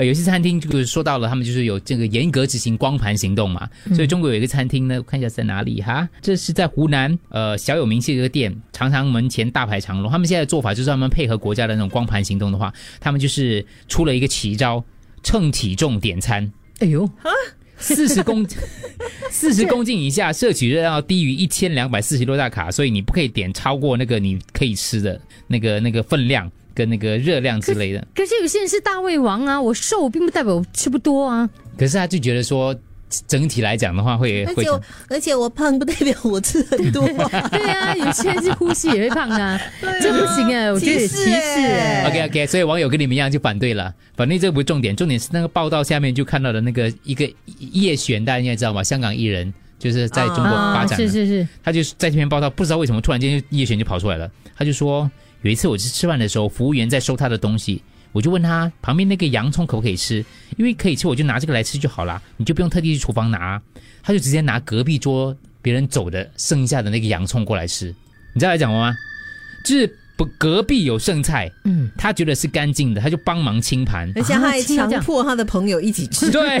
呃，有些餐厅就是说到了，他们就是有这个严格执行光盘行动嘛，所以中国有一个餐厅呢，我看一下在哪里哈，这是在湖南，呃，小有名气的一个店，常常门前大排长龙。他们现在的做法就是他们配合国家的那种光盘行动的话，他们就是出了一个奇招，称体重点餐。哎呦，四十公 四十公斤以下摄取热量要低于一千两百四十多大卡，所以你不可以点超过那个你可以吃的那个那个分量跟那个热量之类的。可是有些人是大胃王啊，我瘦并不代表我吃不多啊。可是他就觉得说，整体来讲的话会会而且我而且我胖不代表我吃很多、啊，对啊，有些人是呼吸也会胖啊，这不行啊，我觉得有歧视哎。OK OK，所以网友跟你们一样就反对了。反正这不是重点，重点是那个报道下面就看到的那个一个叶璇，大家应该知道吧？香港艺人就是在中国发啊，展的，是是是，他就是在这篇报道，不知道为什么突然间叶璇就跑出来了。他就说有一次我去吃饭的时候，服务员在收他的东西，我就问他旁边那个洋葱可不可以吃，因为可以吃我就拿这个来吃就好了，你就不用特地去厨房拿。他就直接拿隔壁桌别人走的剩下的那个洋葱过来吃。你知道他讲什么吗？就是不隔壁有剩菜，嗯，他觉得是干净的，他就帮忙清盘。而且他还强迫他的朋友一起吃。对，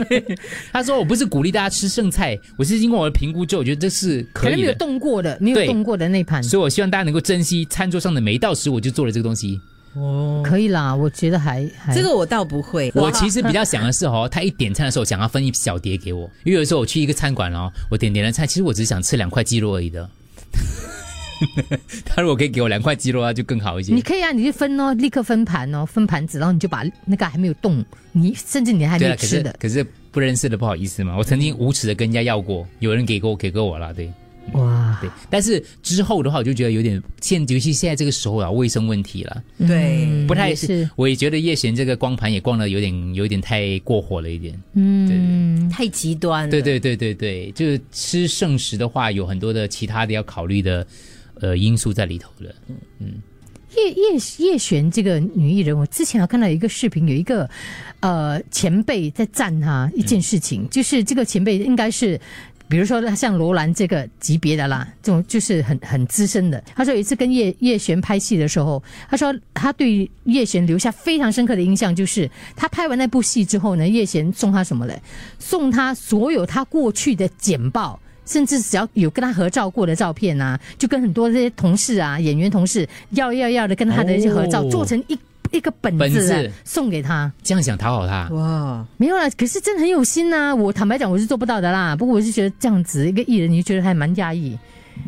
他说我不是鼓励大家吃剩菜，我是经过我的评估之后，我觉得这是可能没有动过的，没有动过的那盘，所以我希望大家能够珍惜餐桌上的每一道食物，我就做了这个东西。哦可以啦，我觉得还还 这个我倒不会，我其实比较想的是哦，他一点餐的时候，想要分一小碟给我，因为有时候我去一个餐馆哦，我点点了菜，其实我只是想吃两块鸡肉而已的。他如果可以给我两块鸡肉，那就更好一些。你。可以啊，你就分哦，立刻分盘哦，分盘子，然后你就把那个还没有动，你甚至你还没吃的，是可是不认识的不好意思嘛，我曾经无耻的跟人家要过，有人给过给过我了，对。哇，对。但是之后的话，我就觉得有点现，尤其现在这个时候啊，卫生问题了，对。嗯不太是，我也觉得叶璇这个光盘也逛的有点有点太过火了一点。嗯，太极端了。对对对对对，就是吃剩食的话，有很多的其他的要考虑的呃因素在里头的。嗯嗯叶叶叶璇这个女艺人，我之前有看到一个视频，有一个呃前辈在赞她一件事情，就是这个前辈应该是。比如说，像罗兰这个级别的啦，这种就是很很资深的。他说有一次跟叶叶璇拍戏的时候，他说他对叶璇留下非常深刻的印象，就是他拍完那部戏之后呢，叶璇送他什么嘞？送他所有他过去的简报。甚至只要有跟他合照过的照片啊，就跟很多这些同事啊、演员同事要要要的跟他的一些合照，哦做成一一个本本子,、啊、子送给他。这样想讨好他，哇，没有啦，可是真的很有心呐、我坦白讲，我是做不到的啦。不过我是觉得这样子一个艺人，你就觉得还蛮压抑。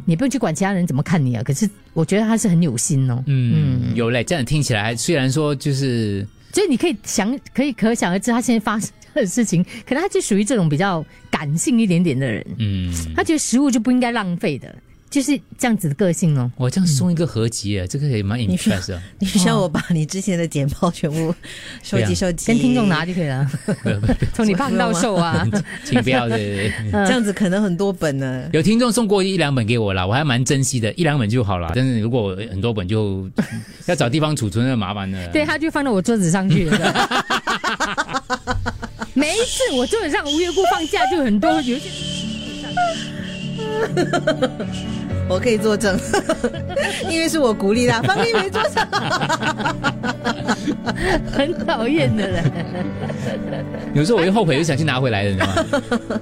你不用去管其他人怎么看你啊，可是我觉得他是很有心哦。嗯，有嘞。这样听起来，虽然说就是所以你可以想，可以可想而知，他现在发生的事情，可能他就属于这种比较感性一点点的人，嗯，他觉得食物就不应该浪费的，就是这样子的个性哦。我这样送一个合集啊，这个也蛮 impress 的。你需要我把你之前的简报全部收集收集，跟听众拿就可以了，从你胖到瘦啊，请不要对对对。这样子可能很多本呢。有听众送过一两本给我啦，我还蛮珍惜的，一两本就好了。但是如果很多本就要找地方储存，那麻烦了。对，他就放到我桌子上去了。每一次我桌子上无缘故放假，就很多 有一些我可以作证，因为是我鼓励他，方便没做上。很讨厌的人。有时候我又后悔，又想去拿回来的，你知道吗？